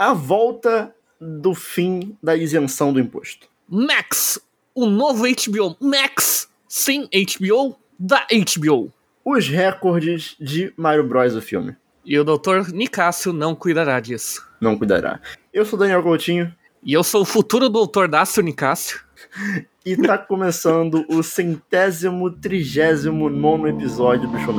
a volta do fim da isenção do imposto. Max, o novo HBO Max, sim HBO da HBO. Os recordes de Mario Bros. o filme. E o Dr. Nicásio não cuidará disso. Não cuidará. Eu sou Daniel Coutinho. E eu sou o futuro Dr. Dácio Nicásio. E tá começando o centésimo, trigésimo nono episódio do Show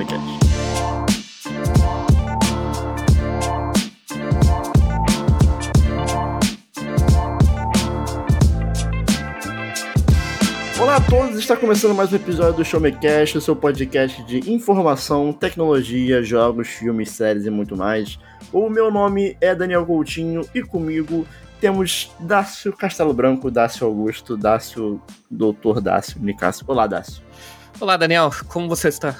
todos, está começando mais um episódio do Show Me Cast, o seu podcast de informação, tecnologia, jogos, filmes, séries e muito mais. O meu nome é Daniel Coutinho e comigo temos Dácio Castelo Branco, Dácio Augusto, Dácio Doutor Dácio Nicásio. Olá, Dácio. Olá, Daniel, como você está?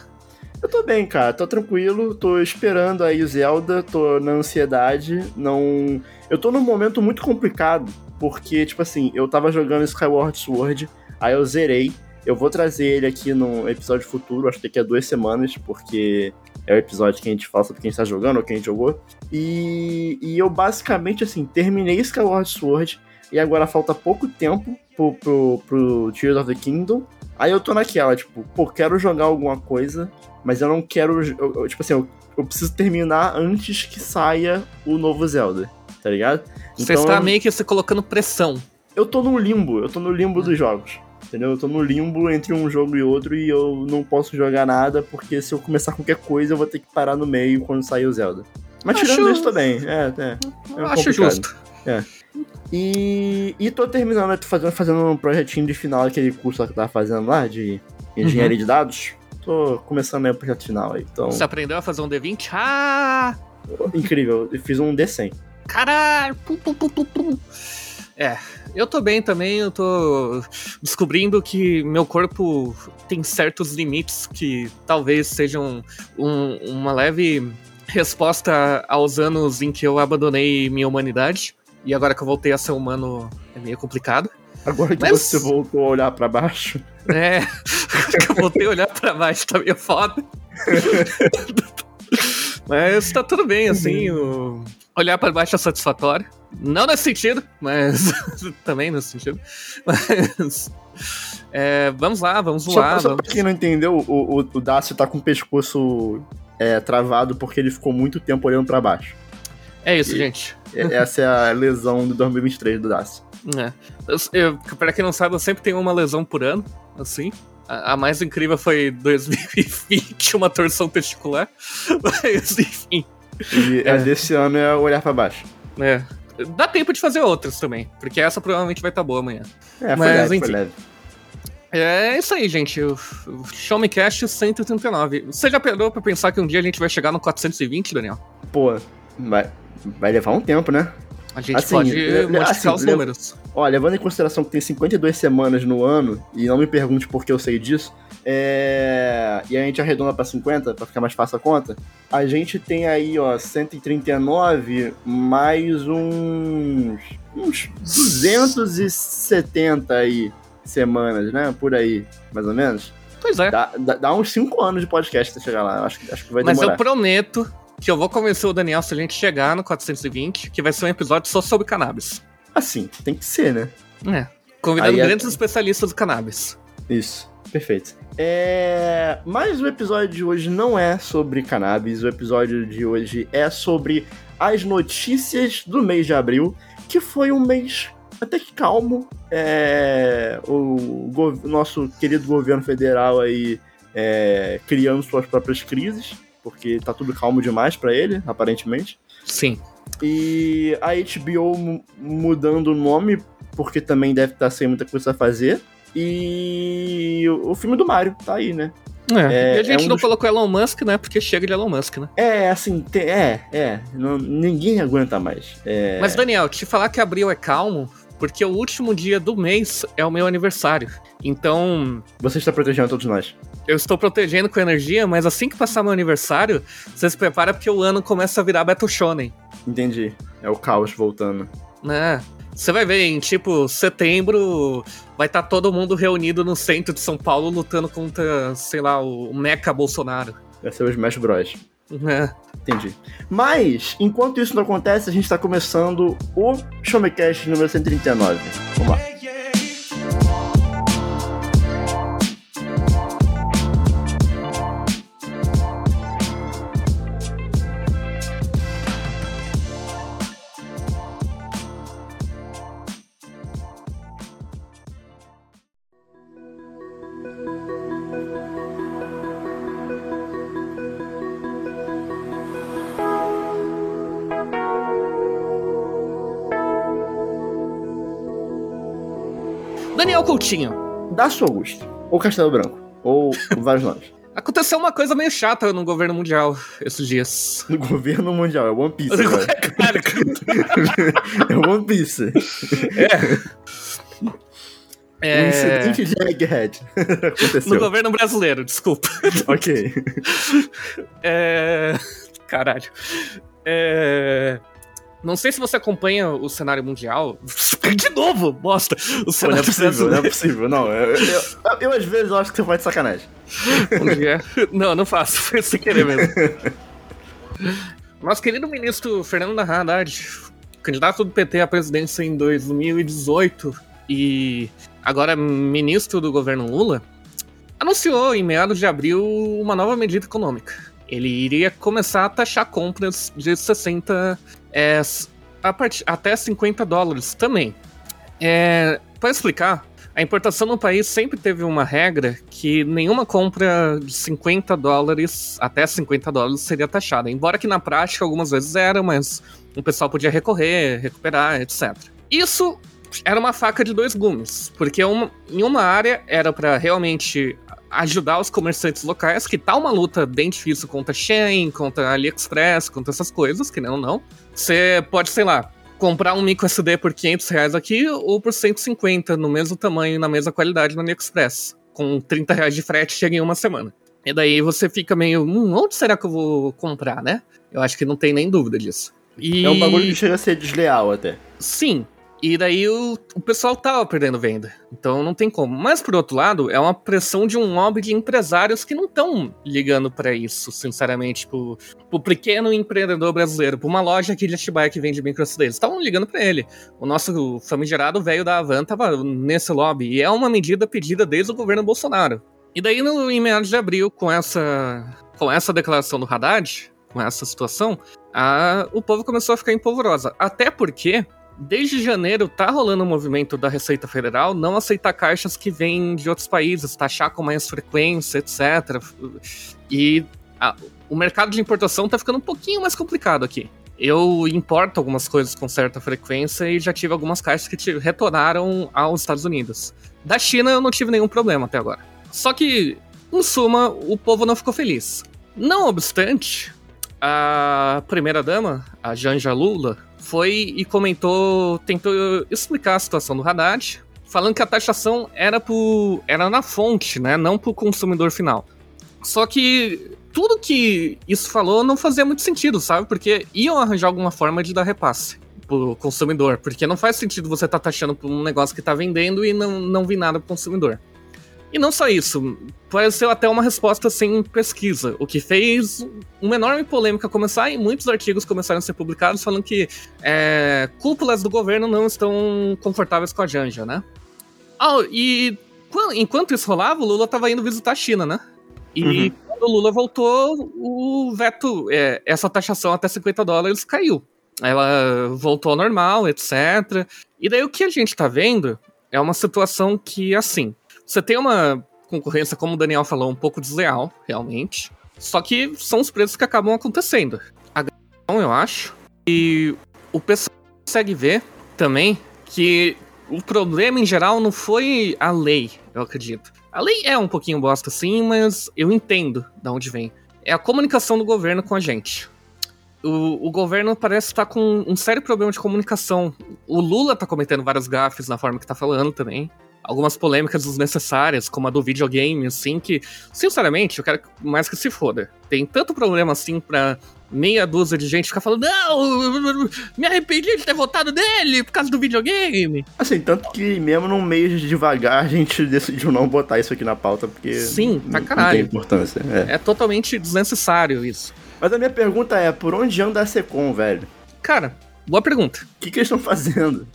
Eu tô bem, cara, tô tranquilo, tô esperando aí o Zelda, tô na ansiedade, não... Eu tô num momento muito complicado, porque, tipo assim, eu tava jogando Skyward Sword Aí eu zerei. Eu vou trazer ele aqui no episódio futuro, acho que daqui a duas semanas, porque é o episódio que a gente fala sobre quem está jogando ou quem jogou. E, e eu basicamente, assim, terminei Skyward Sword e agora falta pouco tempo pro, pro, pro Tears of the Kingdom. Aí eu tô naquela, tipo, pô, quero jogar alguma coisa, mas eu não quero. Eu, eu, tipo assim, eu, eu, preciso terminar antes que saia o novo Zelda, tá ligado? Você então, está meio que se colocando pressão. Eu tô no limbo, eu tô no limbo dos jogos entendeu? Eu tô no limbo entre um jogo e outro e eu não posso jogar nada, porque se eu começar qualquer coisa, eu vou ter que parar no meio quando sair o Zelda. Mas acho... tirando isso também, é, é. é acho complicado. justo. É. E, e tô terminando, tô fazendo, fazendo um projetinho de final, aquele curso que eu tava fazendo lá, de engenharia uhum. de dados. Tô começando o projeto final aí. Então... Você aprendeu a fazer um D20? Ah! Incrível, eu fiz um D100. Caralho! É, eu tô bem também, eu tô descobrindo que meu corpo tem certos limites que talvez sejam um, uma leve resposta aos anos em que eu abandonei minha humanidade. E agora que eu voltei a ser humano é meio complicado. Agora que Mas... você voltou a olhar para baixo. É, que eu voltei a olhar para baixo tá meio foda. Mas tá tudo bem, assim. O... Olhar para baixo é satisfatório. Não nesse sentido, mas também nesse sentido. Mas. É, vamos lá, vamos só, lá. Só vamos... pra quem não entendeu, o, o, o Dácio tá com o pescoço é, travado porque ele ficou muito tempo olhando para baixo. É isso, e, gente. Essa é a lesão de 2023 do Dácio. É. Eu, eu, pra quem não sabe, eu sempre tenho uma lesão por ano, assim. A, a mais incrível foi 2020, uma torção testicular. Mas, enfim. E é. a desse ano é olhar para baixo. É. Dá tempo de fazer outras também, porque essa provavelmente vai estar tá boa amanhã. É, Mas, leve, enfim. leve. É isso aí, gente. O, Show Me Cast 139. Você já parou pra pensar que um dia a gente vai chegar no 420, Daniel? Pô, vai, vai levar um tempo, né? A gente assim, pode modificar assim, os números. Ó, levando em consideração que tem 52 semanas no ano, e não me pergunte por que eu sei disso, é... e a gente arredonda para 50, para ficar mais fácil a conta, a gente tem aí, ó, 139 mais uns, uns 270 aí semanas, né? Por aí, mais ou menos. Pois é. Dá, dá, dá uns 5 anos de podcast até chegar lá. Acho, acho que vai demorar. Mas eu prometo que eu vou convencer o Daniel se a gente chegar no 420, que vai ser um episódio só sobre cannabis. Assim, tem que ser, né? É. Convidando Aí grandes é... especialistas do cannabis. Isso, perfeito. É... Mas o episódio de hoje não é sobre cannabis, o episódio de hoje é sobre as notícias do mês de abril, que foi um mês até que calmo. É... O nosso querido governo federal aí é... criando suas próprias crises porque tá tudo calmo demais para ele, aparentemente. Sim. E a HBO mudando o nome, porque também deve estar tá sem muita coisa a fazer. E o filme do Mario tá aí, né? É, é, e a gente é um não dos... colocou Elon Musk, né? Porque chega de Elon Musk, né? É, assim, tem, é, é. Não, ninguém aguenta mais. É... Mas, Daniel, te falar que abril é calmo, porque o último dia do mês é o meu aniversário. Então. Você está protegendo todos nós. Eu estou protegendo com energia, mas assim que passar meu aniversário, você se prepara porque o ano começa a virar Battle Shonen. Entendi. É o caos voltando. É. Você vai ver, em tipo, setembro vai estar tá todo mundo reunido no centro de São Paulo lutando contra, sei lá, o Mecha Bolsonaro. Vai ser o Smash Bros. É. Entendi. Mas, enquanto isso não acontece, a gente tá começando o Showmecast número 139. Vamos lá. Coutinho. Daço Augusto. Ou Castelo Branco. Ou vários nomes. Aconteceu uma coisa meio chata no governo mundial esses dias. No governo mundial, é One Piece. Cara. é One Piece. É. É... Um incidente de Egghead. Aconteceu. No governo brasileiro, desculpa. Ok. É. Caralho. É. Não sei se você acompanha o cenário mundial. De novo, bosta! O Não é cenário possível, não é possível. Não, eu, eu, eu, eu, às vezes acho que você faz de sacanagem. Não, não faço. Foi sem querer mesmo. Nosso querido ministro Fernando Haddad, candidato do PT à presidência em 2018 e agora ministro do governo Lula, anunciou em meados de abril uma nova medida econômica. Ele iria começar a taxar compras de 60 é, part... até 50 dólares também. É, para explicar, a importação no país sempre teve uma regra que nenhuma compra de 50 dólares até 50 dólares seria taxada. Embora que na prática algumas vezes era, mas o pessoal podia recorrer, recuperar, etc. Isso era uma faca de dois gumes, porque uma, em uma área era para realmente ajudar os comerciantes locais, que tá uma luta bem difícil contra Shein, contra AliExpress, contra essas coisas, que não não. Você pode, sei lá, comprar um micro SD por 500 reais aqui ou por 150 no mesmo tamanho na mesma qualidade no AliExpress. Com 30 reais de frete chega em uma semana. E daí você fica meio, hum, onde será que eu vou comprar, né? Eu acho que não tem nem dúvida disso. E... É um bagulho que chega a ser desleal até. Sim, e daí o, o pessoal tava perdendo venda. Então não tem como. Mas por outro lado, é uma pressão de um lobby de empresários que não estão ligando para isso, sinceramente. Pro, pro pequeno empreendedor brasileiro, pra uma loja aqui de Atibaia que vende micro Eles estavam ligando para ele. O nosso famigerado velho da Avan tava nesse lobby. E é uma medida pedida desde o governo Bolsonaro. E daí, no, em meados de abril, com essa, com essa declaração do Haddad, com essa situação, a, o povo começou a ficar empolvorosa. Até porque desde janeiro tá rolando um movimento da Receita Federal não aceitar caixas que vêm de outros países, taxar com mais frequência, etc. E a, o mercado de importação tá ficando um pouquinho mais complicado aqui. Eu importo algumas coisas com certa frequência e já tive algumas caixas que retornaram aos Estados Unidos. Da China eu não tive nenhum problema até agora. Só que, em suma, o povo não ficou feliz. Não obstante, a primeira-dama, a Janja Lula, foi e comentou, tentou explicar a situação do Haddad, falando que a taxação era, pro, era na fonte, né, não para o consumidor final. Só que tudo que isso falou não fazia muito sentido, sabe? Porque iam arranjar alguma forma de dar repasse pro consumidor, porque não faz sentido você estar tá taxando por um negócio que está vendendo e não, não vir nada pro consumidor. E não só isso, pareceu até uma resposta sem pesquisa, o que fez uma enorme polêmica começar e muitos artigos começaram a ser publicados falando que é, cúpulas do governo não estão confortáveis com a Janja, né? Ah, e enquanto isso rolava, o Lula estava indo visitar a China, né? E uhum. quando o Lula voltou, o veto, é, essa taxação até 50 dólares caiu. Ela voltou ao normal, etc. E daí o que a gente tá vendo é uma situação que, assim, você tem uma concorrência, como o Daniel falou, um pouco desleal, realmente. Só que são os preços que acabam acontecendo. A eu acho. E o pessoal consegue ver também que o problema em geral não foi a lei, eu acredito. A lei é um pouquinho bosta sim, mas eu entendo de onde vem. É a comunicação do governo com a gente. O, o governo parece estar com um sério problema de comunicação. O Lula tá cometendo vários gafes na forma que tá falando também algumas polêmicas desnecessárias, como a do videogame, assim, que, sinceramente, eu quero mais que se foda. Tem tanto problema, assim, pra meia dúzia de gente ficar falando, não, me arrependi de ter votado nele por causa do videogame. Assim, tanto que mesmo num meio de devagar a gente decidiu não botar isso aqui na pauta, porque Sim, pra caralho. não tem importância. É. é totalmente desnecessário isso. Mas a minha pergunta é, por onde anda a Secom, velho? Cara, boa pergunta. O que, que eles estão fazendo?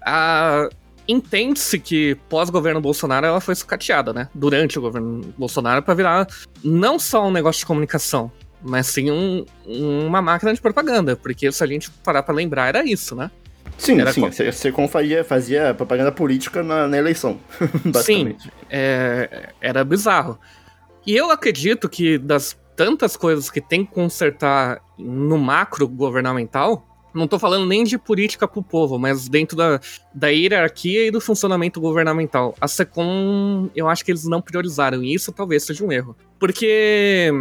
Ah, Entende-se que pós-governo Bolsonaro ela foi sucateada, né? Durante o governo Bolsonaro para virar não só um negócio de comunicação, mas sim um, uma máquina de propaganda, porque se a gente parar para lembrar era isso, né? Sim, era sim. Secom fazia, fazia propaganda política na, na eleição, basicamente. Sim, é, era bizarro. E eu acredito que das tantas coisas que tem que consertar no macro governamental, não tô falando nem de política pro povo, mas dentro da, da hierarquia e do funcionamento governamental. A SECOM, eu acho que eles não priorizaram, e isso talvez seja um erro. Porque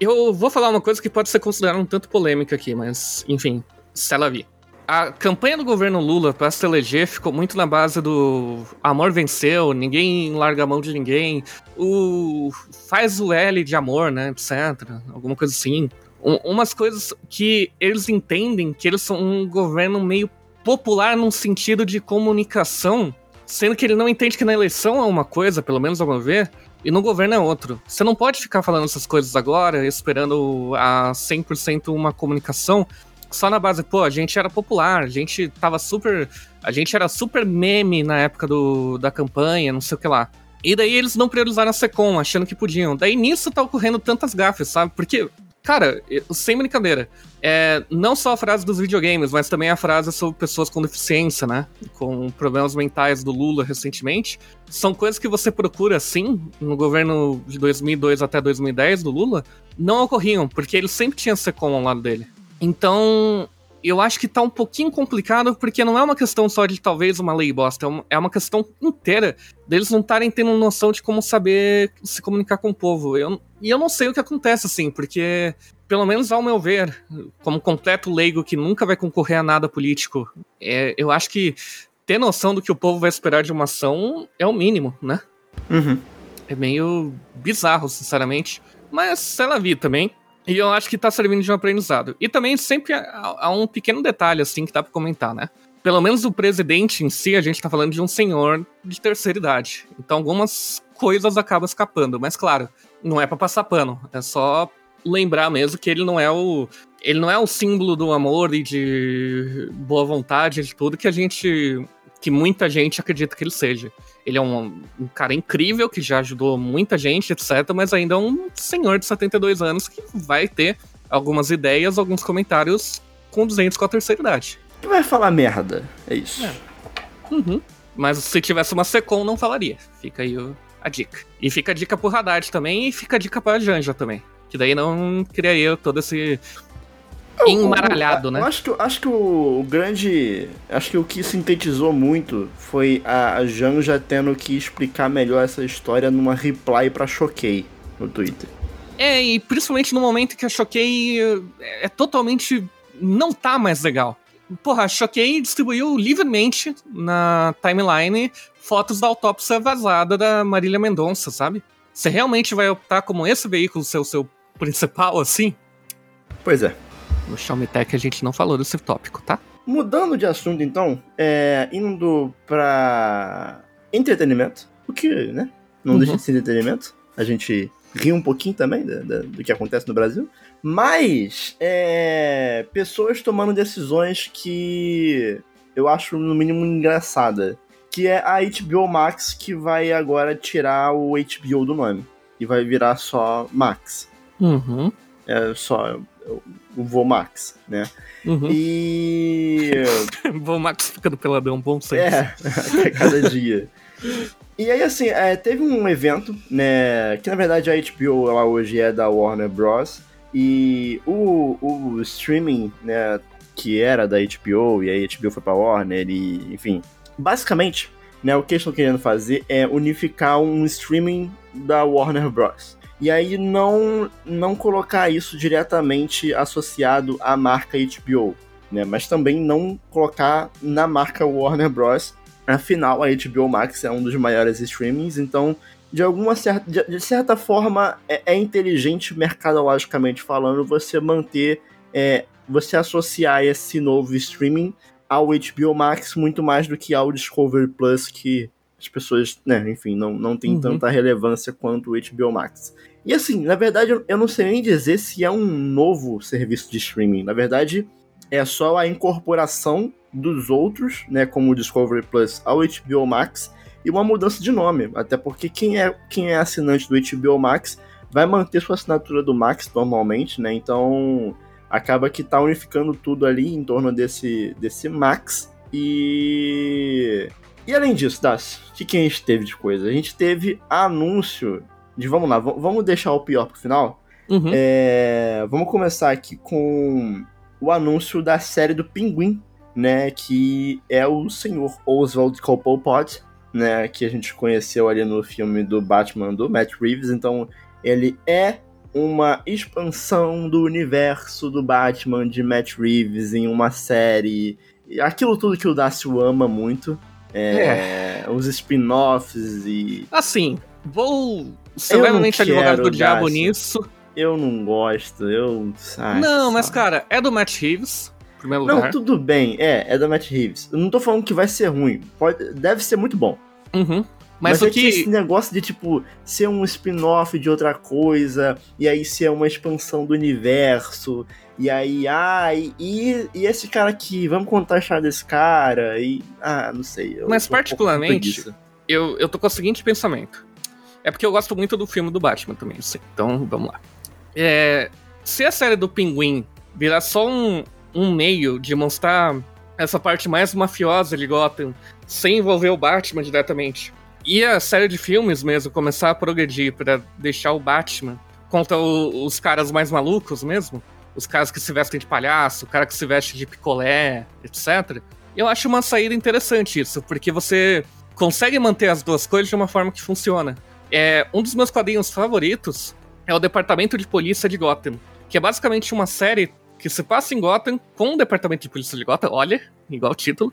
eu vou falar uma coisa que pode ser considerada um tanto polêmica aqui, mas, enfim, se vir. A campanha do governo Lula para se eleger ficou muito na base do amor venceu, ninguém larga a mão de ninguém, o faz o L de amor, né, etc. Alguma coisa assim um, umas coisas que eles entendem que eles são um governo meio popular num sentido de comunicação, sendo que ele não entende que na eleição é uma coisa, pelo menos ao meu ver, e no governo é outro. Você não pode ficar falando essas coisas agora, esperando a 100% uma comunicação só na base, pô, a gente era popular, a gente tava super. A gente era super meme na época do, da campanha, não sei o que lá. E daí eles não priorizaram a Secom, achando que podiam. Daí nisso tá ocorrendo tantas gafes, sabe? Porque Cara, sem brincadeira. É, não só a frase dos videogames, mas também a frase sobre pessoas com deficiência, né? Com problemas mentais do Lula recentemente. São coisas que você procura, sim, no governo de 2002 até 2010 do Lula, não ocorriam, porque ele sempre tinha SECOM ao lado dele. Então, eu acho que tá um pouquinho complicado, porque não é uma questão só de talvez uma lei bosta, é, é uma questão inteira deles não estarem tendo noção de como saber se comunicar com o povo. Eu, e eu não sei o que acontece, assim, porque, pelo menos ao meu ver, como completo leigo que nunca vai concorrer a nada político, é, eu acho que ter noção do que o povo vai esperar de uma ação é o mínimo, né? Uhum. É meio bizarro, sinceramente. Mas, sei lá, vi também. E eu acho que tá servindo de um aprendizado. E também sempre há, um pequeno detalhe, assim, que dá pra comentar, né? Pelo menos o presidente em si, a gente tá falando de um senhor de terceira idade. Então algumas coisas acabam escapando. Mas claro, não é para passar pano. É só lembrar mesmo que ele não é o. Ele não é o símbolo do amor e de boa vontade de tudo que a gente. que muita gente acredita que ele seja. Ele é um, um, cara incrível que já ajudou muita gente, etc. Mas ainda é um senhor de 72 anos que vai ter algumas ideias, alguns comentários conduzentes com a terceira idade. Que vai falar merda, é isso. É. Uhum. Mas se tivesse uma Secom, não falaria. Fica aí a dica. E fica a dica pro Haddad também, e fica a dica pra Janja também. Que daí não criaria todo esse embaralhado, né? Eu acho que, acho que o, o, grande. Acho que o que sintetizou muito foi a, a Janja tendo que explicar melhor essa história numa reply pra Choquei no Twitter. É, e principalmente no momento que a Choquei é, é totalmente. não tá mais legal. Porra, a Choquei distribuiu livremente na timeline fotos da autópsia vazada da Marília Mendonça, sabe? Você realmente vai optar como esse veículo ser o seu principal, assim? Pois é. No Xiaomi Tech a gente não falou desse tópico, tá? Mudando de assunto, então, é, indo pra entretenimento, o que, né? Não uhum. deixa de ser entretenimento. A gente ri um pouquinho também do, do, do que acontece no Brasil. Mas, é, pessoas tomando decisões que eu acho, no mínimo, engraçada. Que é a HBO Max que vai agora tirar o HBO do nome. E vai virar só Max. Uhum. É só o Vomax, né? Uhum. E. Vomax fica do peladão, bom senso. É, a cada dia. E aí, assim, é, teve um evento, né? Que na verdade a HBO ela hoje é da Warner Bros. E o, o streaming, né? Que era da HBO, e aí a HBO foi pra Warner, e enfim. Basicamente, né? O que eles estão querendo fazer é unificar um streaming da Warner Bros. E aí não, não colocar isso diretamente associado à marca HBO, né? Mas também não colocar na marca Warner Bros. Afinal, a HBO Max é um dos maiores streamings, então de alguma certa, de, de certa forma é, é, inteligente mercadologicamente falando você manter, é, você associar esse novo streaming ao HBO Max muito mais do que ao Discovery Plus que as pessoas, né, enfim, não, não tem uhum. tanta relevância quanto o HBO Max. E assim, na verdade, eu não sei nem dizer se é um novo serviço de streaming. Na verdade, é só a incorporação dos outros, né, como o Discovery Plus ao HBO Max e uma mudança de nome, até porque quem é quem é assinante do HBO Max vai manter sua assinatura do Max normalmente, né? Então acaba que tá unificando tudo ali em torno desse desse Max e e além disso, Das, o que, que a gente teve de coisa? A gente teve anúncio de vamos lá, vamos deixar o pior pro final. Uhum. É, vamos começar aqui com o anúncio da série do Pinguim, né? Que é o senhor Oswald Cobblepot, né? Que a gente conheceu ali no filme do Batman do Matt Reeves. Então, ele é uma expansão do universo do Batman de Matt Reeves em uma série. Aquilo tudo que o Dácio ama muito. É, é. Os spin-offs e. Assim, vou ser levemente advogado do diabo nisso. Eu não gosto, eu. Ai, não, mas cara, é do Matt Reeves primeiro lugar. Não, tudo bem, é, é da Matt Reeves. Eu não tô falando que vai ser ruim, pode, deve ser muito bom. Uhum. Mas, Mas o é que... esse negócio de, tipo, ser um spin-off de outra coisa, e aí ser uma expansão do universo, e aí, ah, e, e esse cara aqui, vamos contar a história desse cara, e. Ah, não sei. Mas, particularmente, um eu, eu tô com o seguinte pensamento. É porque eu gosto muito do filme do Batman também. Então, vamos lá. É, se a série do Pinguim virar só um, um meio de mostrar essa parte mais mafiosa de Gotham sem envolver o Batman diretamente. E a série de filmes mesmo começar a progredir para deixar o Batman contra o, os caras mais malucos mesmo, os caras que se vestem de palhaço, o cara que se veste de picolé, etc. Eu acho uma saída interessante isso, porque você consegue manter as duas coisas de uma forma que funciona. É, um dos meus quadrinhos favoritos é o Departamento de Polícia de Gotham, que é basicamente uma série que se passa em Gotham com o departamento de polícia de Gotham, olha, igual o título.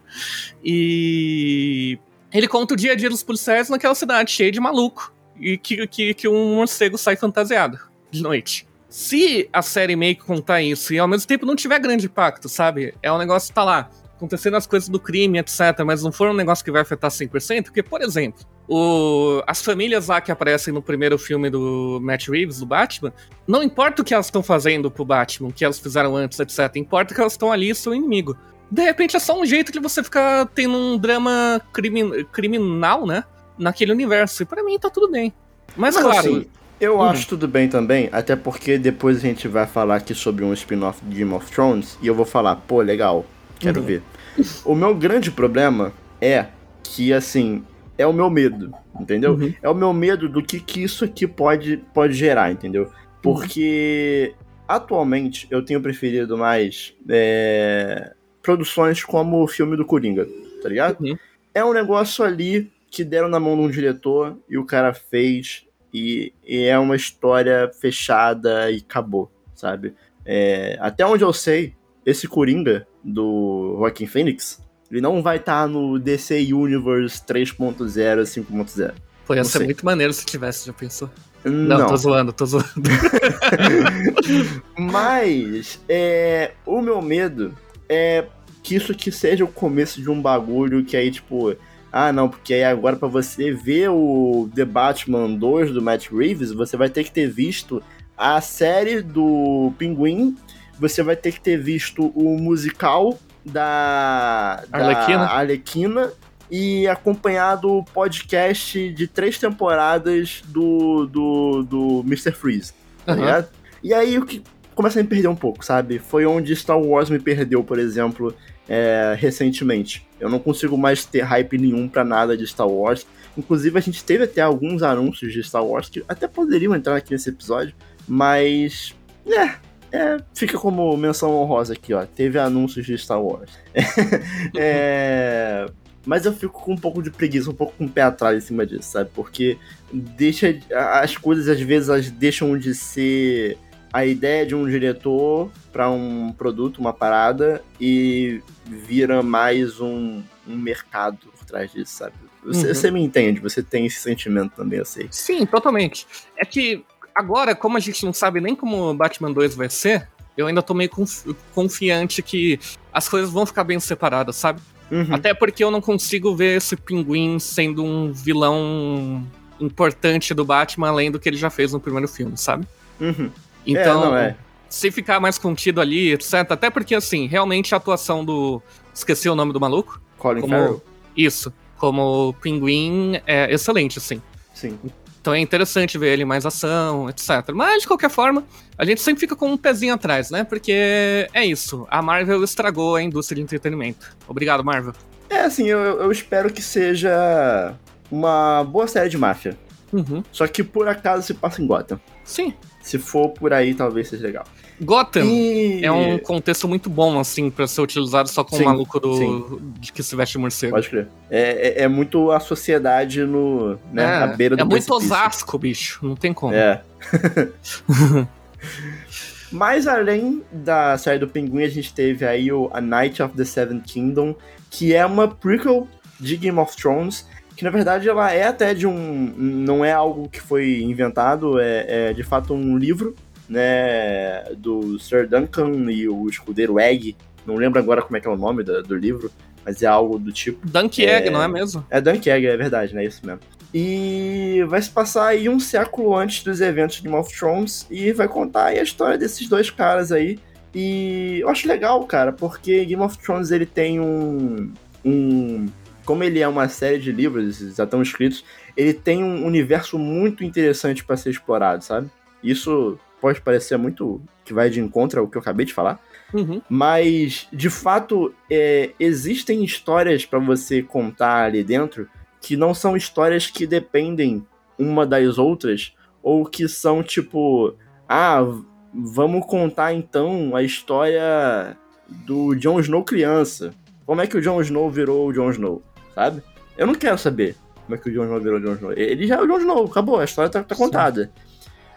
E ele conta o dia a dia dos policiais naquela cidade cheia de maluco e que, que, que um morcego sai fantasiado de noite. Se a série meio que contar isso e ao mesmo tempo não tiver grande impacto, sabe? É um negócio que tá lá acontecendo as coisas do crime, etc., mas não for um negócio que vai afetar 100%, porque, por exemplo, o, as famílias lá que aparecem no primeiro filme do Matt Reeves, do Batman, não importa o que elas estão fazendo pro Batman, o que elas fizeram antes, etc., importa que elas estão ali e seu inimigo. De repente é só um jeito de você ficar tendo um drama crimi criminal, né? Naquele universo. E pra mim tá tudo bem. Mas, Mas claro. Assim, eu uhum. acho tudo bem também, até porque depois a gente vai falar aqui sobre um spin-off de Game of Thrones e eu vou falar, pô, legal, quero uhum. ver. O meu grande problema é que, assim, é o meu medo, entendeu? Uhum. É o meu medo do que, que isso aqui pode, pode gerar, entendeu? Porque uhum. atualmente eu tenho preferido mais é, produções como o filme do Coringa, tá ligado? Uhum. É um negócio ali que deram na mão de um diretor e o cara fez e, e é uma história fechada e acabou, sabe? É, até onde eu sei, esse Coringa do Joaquin Phoenix, ele não vai estar tá no DC Universe 3.0, 5.0. Pô, ia ser muito maneiro se tivesse, já pensou? Não, não tô zoando, tô zoando. Mas, é, o meu medo é que isso aqui seja o começo de um bagulho que aí, tipo, ah, não, porque aí agora para você ver o The Batman 2 do Matt Reeves, você vai ter que ter visto a série do Pinguim você vai ter que ter visto o musical da, da Arlequina. E acompanhado o podcast de três temporadas do, do, do Mr. Freeze. Tá uhum. E aí o que começa a me perder um pouco, sabe? Foi onde Star Wars me perdeu, por exemplo, é, recentemente. Eu não consigo mais ter hype nenhum para nada de Star Wars. Inclusive, a gente teve até alguns anúncios de Star Wars que até poderiam entrar aqui nesse episódio, mas. É, é, fica como menção honrosa aqui, ó. Teve anúncios de Star Wars. é, mas eu fico com um pouco de preguiça, um pouco com o pé atrás em cima disso, sabe? Porque deixa as coisas às vezes elas deixam de ser a ideia de um diretor para um produto, uma parada e vira mais um, um mercado por trás disso, sabe? Você, uhum. você me entende, você tem esse sentimento também, eu sei. Sim, totalmente. É que Agora, como a gente não sabe nem como o Batman 2 vai ser, eu ainda tô meio confiante que as coisas vão ficar bem separadas, sabe? Uhum. Até porque eu não consigo ver esse pinguim sendo um vilão importante do Batman além do que ele já fez no primeiro filme, sabe? Uhum. Então, É, não, é. se ficar mais contido ali, etc. Até porque, assim, realmente a atuação do. Esqueci o nome do maluco? Colin Como- Farrell. Isso. Como pinguim é excelente, assim. Sim. Então é interessante ver ele mais ação, etc. Mas, de qualquer forma, a gente sempre fica com um pezinho atrás, né? Porque é isso. A Marvel estragou a indústria de entretenimento. Obrigado, Marvel. É, assim, eu, eu espero que seja uma boa série de máfia. Uhum. Só que por acaso se passa em Gotham. Sim. Se for por aí, talvez seja legal. Gotham E... é um contexto muito bom, assim, pra ser utilizado só com o maluco do... sim. de que se veste morcego. Pode crer. É, é, é muito a sociedade no, né, é, à beira do é muito precipício. Osasco, bicho. Não tem como. É. Mas além da série do Pinguim, a gente teve aí o A Night of the Seven Kingdom, que é uma prequel de Game of Thrones, que na verdade ela é até de um... não é algo que foi inventado, é, é de fato um livro, né, do Sir Duncan e o escudeiro Egg, não lembro agora como é que é o nome do, do livro, mas é algo do tipo. Dunk Egg, não é mesmo? É Dunkirk, é verdade, né? Isso mesmo. E vai se passar aí um século antes dos eventos de Game of Thrones e vai contar aí a história desses dois caras aí. E eu acho legal, cara, porque Game of Thrones ele tem um. um como ele é uma série de livros, já estão escritos, ele tem um universo muito interessante para ser explorado, sabe? Isso pode parecer muito que vai de encontro ao que eu acabei de falar, Uhum. mas, de fato, é, existem histórias pra você contar ali dentro que não são histórias que dependem uma das outras, ou que são tipo, ah, vamos contar então a história do Jon Snow criança. Como é que o Jon Snow virou o Jon Snow, sabe? Eu não quero saber como é que o Jon Snow virou o Jon Snow. Ele já é o Jon Snow, acabou, a história tá, tá contada.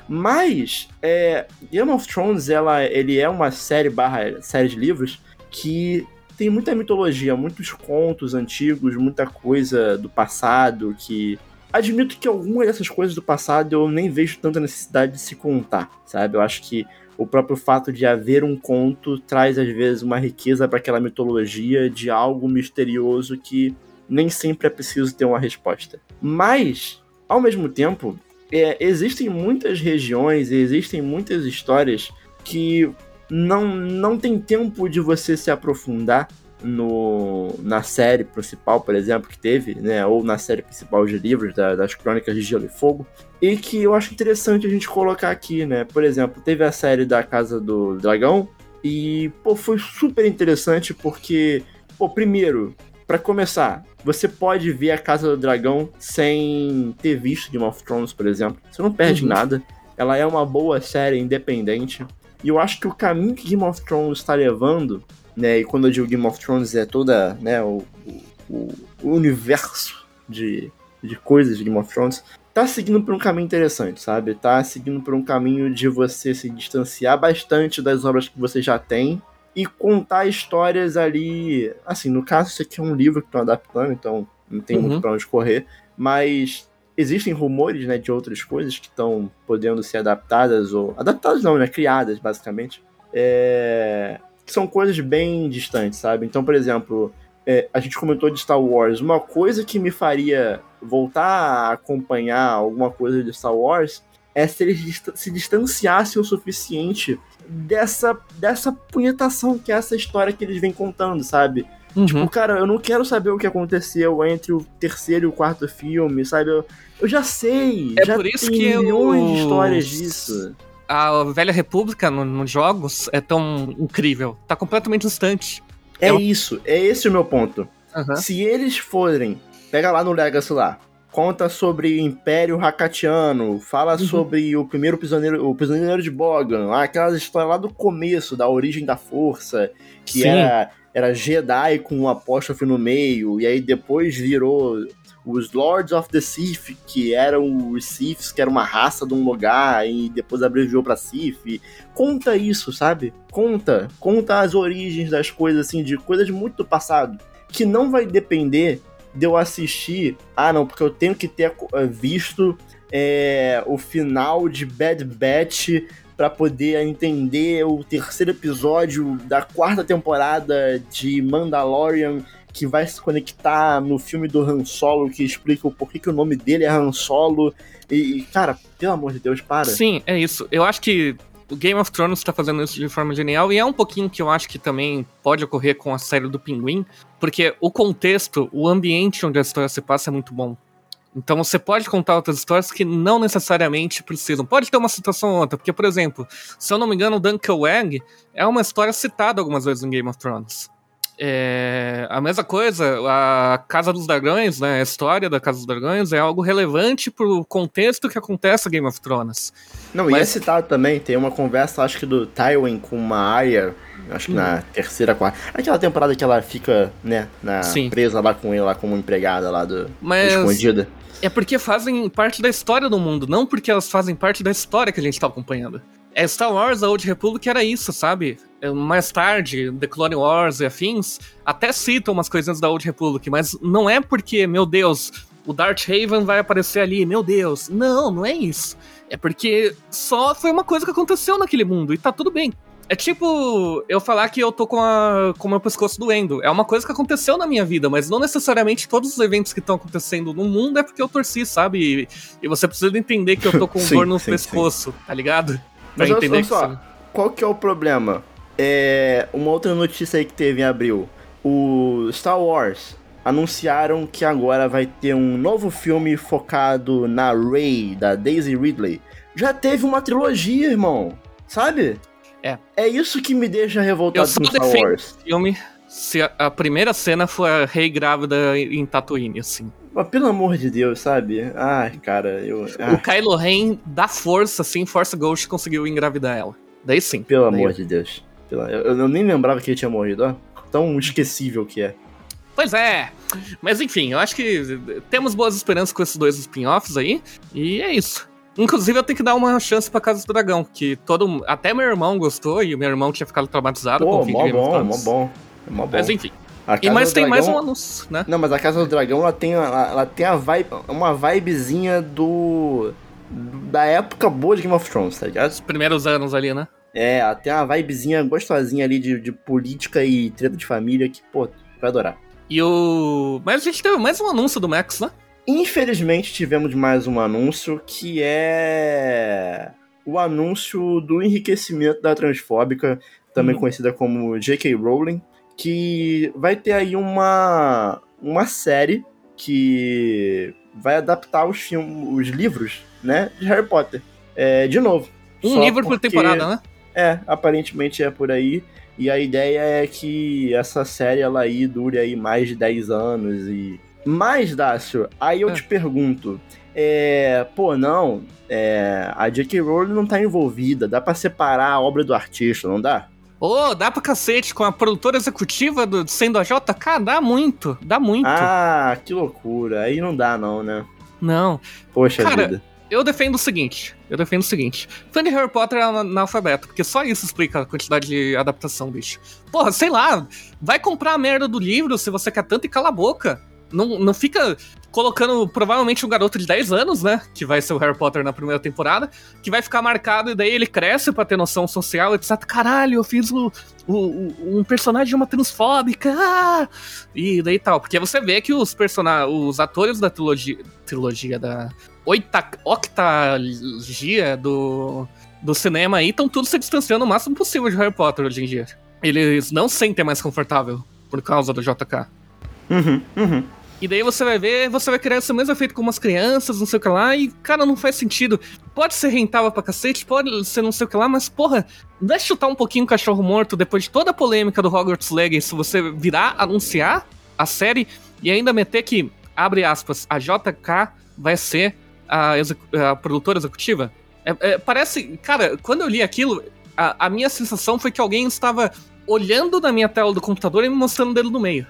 Mas, é, Game of Thrones, ela, ele é uma série barra série de livros que tem muita mitologia, muitos contos antigos, muita coisa do passado que... Admito que algumas dessas coisas do passado eu nem vejo tanta necessidade de se contar, sabe? Eu acho que o próprio fato de haver um conto traz às vezes uma riqueza para aquela mitologia de algo misterioso que nem sempre é preciso ter uma resposta. Mas, ao mesmo tempo, é, existem muitas regiões existem muitas histórias que não, não tem tempo de você se aprofundar no, na série principal, por exemplo, que teve, né? Ou na série principal de livros da- das Crônicas de Gelo e Fogo. E que eu acho interessante a gente colocar aqui, né? Por exemplo, teve a série da Casa do Dragão. E, pô, foi super interessante porque, pô, primeiro, Pra começar, você pode ver a Casa do Dragão sem ter visto Game of Thrones, por exemplo. Você não perde Uhum. nada. Ela é uma boa série independente. E eu acho que o caminho que Game of Thrones está levando, né? E quando eu digo Game of Thrones é toda, né, o, o, o universo de, de coisas de Game of Thrones, tá seguindo por um caminho interessante, sabe? Tá seguindo por um caminho de você se distanciar bastante das obras que você já tem e contar histórias ali. Assim, no caso, isso aqui é um livro que estão adaptando, então não tem Uhum. muito pra onde correr. Mas existem rumores, né, de outras coisas que estão podendo ser adaptadas, ou. Adaptadas não, né? Criadas, basicamente. É, que são coisas bem distantes, sabe? Então, por exemplo, é, a gente comentou de Star Wars. Uma coisa que me faria voltar a acompanhar alguma coisa de Star Wars é se eles dista- se distanciassem o suficiente dessa, dessa punhetação que é essa história que eles vêm contando, sabe? Uhum. Tipo, cara, eu não quero saber o que aconteceu entre o terceiro e o quarto filme, sabe? Eu, eu já sei, É já por isso tem que milhões de os- histórias disso. A Velha República no- nos jogos é tão incrível. Tá completamente distante. É Eu- isso, é esse o meu ponto. Aham. Se eles forem, pega lá no Legacy lá, conta sobre o Império Hakatiano, fala Uhum. sobre o primeiro prisioneiro, o prisioneiro de Bogan, aquelas histórias lá do começo, da origem da força, que Sim. era, era Jedi com um apóstrofe no meio, e aí depois virou os Lords of the Sith, que eram os Siths, que era uma raça de um lugar, e depois abreviou pra Sith. Conta isso, sabe? Conta. Conta as origens das coisas, assim, de coisas muito do passado. Que não vai depender de eu assistir. Ah, não, porque eu tenho que ter eh, visto é, o final de Bad Batch pra poder entender o terceiro episódio da quarta temporada de Mandalorian que vai se conectar no filme do Han Solo, que explica o porquê que o nome dele é Han Solo. E, cara, pelo amor de Deus, para. Sim, é isso. Eu acho que o Game of Thrones está fazendo isso de forma genial e é um pouquinho que eu acho que também pode ocorrer com a série do Pinguim, porque o contexto, o ambiente onde a história se passa é muito bom. Então você pode contar outras histórias que não necessariamente precisam. Pode ter uma situação ou outra, porque, por exemplo, se eu não me engano, o Duncan Wang é uma história citada algumas vezes em Game of Thrones. É, a mesma coisa, a Casa dos Dragões, né, a história da Casa dos Dragões é algo relevante pro contexto que acontece em Game of Thrones. Não, Mas... e é citado também, tem uma conversa, acho que do Tywin com uma Arya, acho que hum. na terceira, quarta. Aquela temporada que ela fica, né, na, presa lá com ele, lá como empregada lá do Mas... escondida. É porque fazem parte da história do mundo, não porque elas fazem parte da história que a gente tá acompanhando. É Star Wars, a Old Republic era isso, sabe? É, mais tarde, The Clone Wars e afins, até citam umas coisinhas da Old Republic, mas não é porque, meu Deus, o Darth Haven vai aparecer ali, meu Deus. Não, não é isso. É porque só foi uma coisa que aconteceu naquele mundo e tá tudo bem. É tipo eu falar que eu tô com, a, com o meu pescoço doendo. É uma coisa que aconteceu na minha vida, mas não necessariamente todos os eventos que estão acontecendo no mundo é porque eu torci, sabe? E, e, você precisa entender que eu tô com sim, dor no sim, pescoço, sim. tá ligado? Mas olha só, que... qual que é o problema? É uma outra notícia aí que teve em abril. O Star Wars anunciaram que agora vai ter um novo filme focado na Rey, da Daisy Ridley. Já teve uma trilogia, irmão. Sabe? É. É isso que me deixa revoltado com Star Wars. filme se a, primeira cena foi a Rei grávida em Tatooine, assim. Mas pelo amor de Deus, sabe? Ai, cara, eu. Ah. O Kylo Ren dá força, assim, Força Ghost conseguiu engravidar ela. Daí sim. Pelo daí amor eu... de Deus. Eu, eu, nem lembrava que ele tinha morrido, ó. Tão esquecível que é. Pois é. Mas enfim, eu acho que temos boas esperanças com esses dois spin-offs aí. E é isso. Inclusive, eu tenho que dar uma chance pra Casa do Dragão, que todo. Até meu irmão gostou e o meu irmão tinha ficado traumatizado Pô, com o fim mó bom, mó bom, mó bom. Mas enfim. E mais tem Dragão... mais um anúncio, né? Não, mas a Casa do Dragão ela tem, ela, ela tem a vibe, uma vibezinha do. da época boa de Game of Thrones, tá ligado? Os primeiros anos ali, né? É, até uma vibezinha gostosinha ali de, de política e treta de família que, pô, vai adorar. E o. Mas a gente teve mais um anúncio do Max, né? Infelizmente tivemos mais um anúncio que é o anúncio do enriquecimento da transfóbica, também hum. conhecida como J.K. Rowling, que vai ter aí uma, uma série que vai adaptar os, filmes, os livros né, de Harry Potter. É, de novo. Um livro por temporada, né? É, aparentemente é por aí. E a ideia é que essa série ela aí dure aí mais de 10 anos e mas, Dácio, aí eu é. te pergunto, é, pô, não, é, a J.K. Rowling não tá envolvida, dá para separar a obra do artista, não dá? Ô, oh, dá pra cacete, com a produtora executiva do, sendo a JK, dá muito, dá muito. Ah, que loucura, aí não dá não, né? Não. Poxa Cara, vida. Eu defendo o seguinte, eu defendo o seguinte. Fã de Harry Potter é analfabeto, porque só isso explica a quantidade de adaptação, bicho. Porra, sei lá, vai comprar a merda do livro se você quer tanto e cala a boca. Não, não fica colocando provavelmente um garoto de 10 anos, né? Que vai ser o Harry Potter na primeira temporada, que vai ficar marcado e daí ele cresce para ter noção social, etc. Caralho, eu fiz o, o, um personagem de uma transfóbica. Ah! E daí tal. Porque você vê que os personagens, os atores da trilogia, trilogia da oita, octalogia do, do cinema aí estão todos se distanciando o máximo possível de Harry Potter hoje em dia. Eles não se sentem mais confortável por causa do JK. Uhum, uhum. E daí você vai ver, você vai criar esse mesmo efeito com umas crianças, não sei o que lá, e, cara, não faz sentido. Pode ser rentável pra cacete, pode ser não sei o que lá, mas, porra, vai chutar um pouquinho o cachorro morto depois de toda a polêmica do Hogwarts Legacy, você virar, anunciar a série e ainda meter que, abre aspas, a JK vai ser a, a produtora executiva? É, é, parece, cara, quando eu li aquilo, a, a minha sensação foi que alguém estava olhando na minha tela do computador e me mostrando o dedo no meio.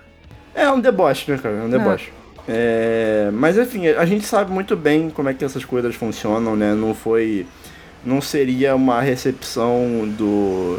É um deboche, né, cara? É um deboche. É. É, mas enfim, a gente sabe muito bem como é que essas coisas funcionam, né? Não foi. Não seria uma recepção do,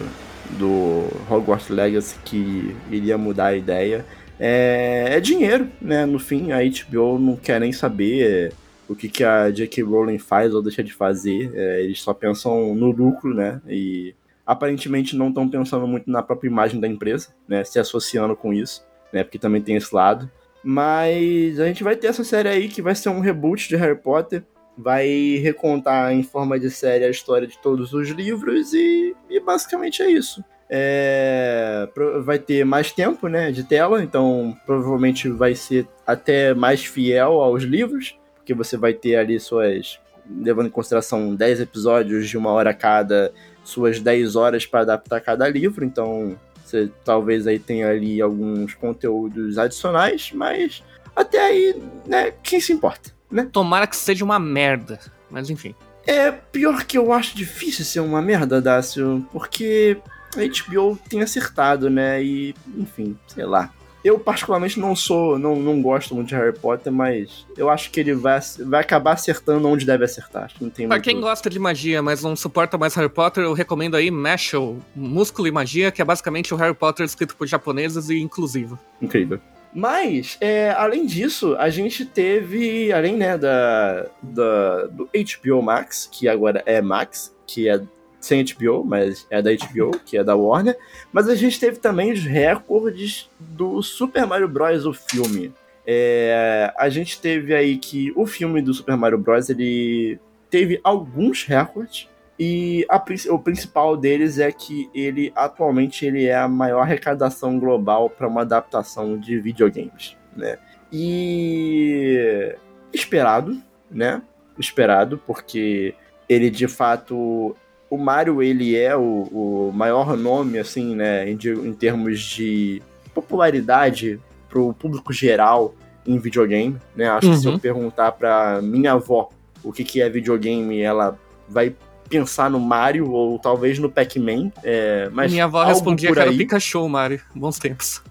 do Hogwarts Legacy que iria mudar a ideia. É, é dinheiro, né? No fim, a HBO não quer nem saber o que, que a J.K. Rowling faz ou deixa de fazer. É, eles só pensam no lucro, né? E aparentemente não estão pensando muito na própria imagem da empresa, né? Se associando com isso. Né? Porque também tem esse lado. Mas a gente vai ter essa série aí que vai ser um reboot de Harry Potter. Vai recontar em forma de série a história de todos os livros e, e basicamente é isso. É, vai ter mais tempo né, de tela, então provavelmente vai ser até mais fiel aos livros, porque você vai ter ali suas, levando em consideração 10 episódios de uma hora cada, suas 10 horas para adaptar cada livro, então você talvez aí tenha ali alguns conteúdos adicionais, mas até aí, né, quem se importa, né? Tomara que seja uma merda, mas enfim. É pior que eu acho difícil ser uma merda, Dácio, porque a HBO tem acertado, né? E, enfim, sei lá. Eu, particularmente, não sou, não, não gosto muito de Harry Potter, mas eu acho que ele vai, vai acabar acertando onde deve acertar. Acho que não tem pra muito... quem gosta de magia, mas não suporta mais Harry Potter, eu recomendo aí Mashal, Músculo e Magia, que é basicamente o Harry Potter escrito por japoneses e inclusivo. Incrível. Mas, é, além disso, a gente teve, além né, da, da, do HBO Max, que agora é Max, que é sem HBO, mas é da HBO, que é da Warner. Mas a gente teve também os recordes do Super Mario Bros. o filme. É, a gente teve aí que o filme do Super Mario Bros. ele teve alguns recordes. E a, o principal deles é que ele atualmente ele é a maior arrecadação global para uma adaptação de videogames, né? E esperado, né? Esperado, porque ele de fato o Mario ele é o, o maior nome, assim, né, em, em termos de popularidade pro público geral em videogame, né? Acho uhum. que se eu uhum. perguntar pra minha avó o que, que é videogame, ela vai pensar no Mario ou talvez no Pac-Man. É, mas minha avó respondia que era o Pikachu, Mario. Bons tempos.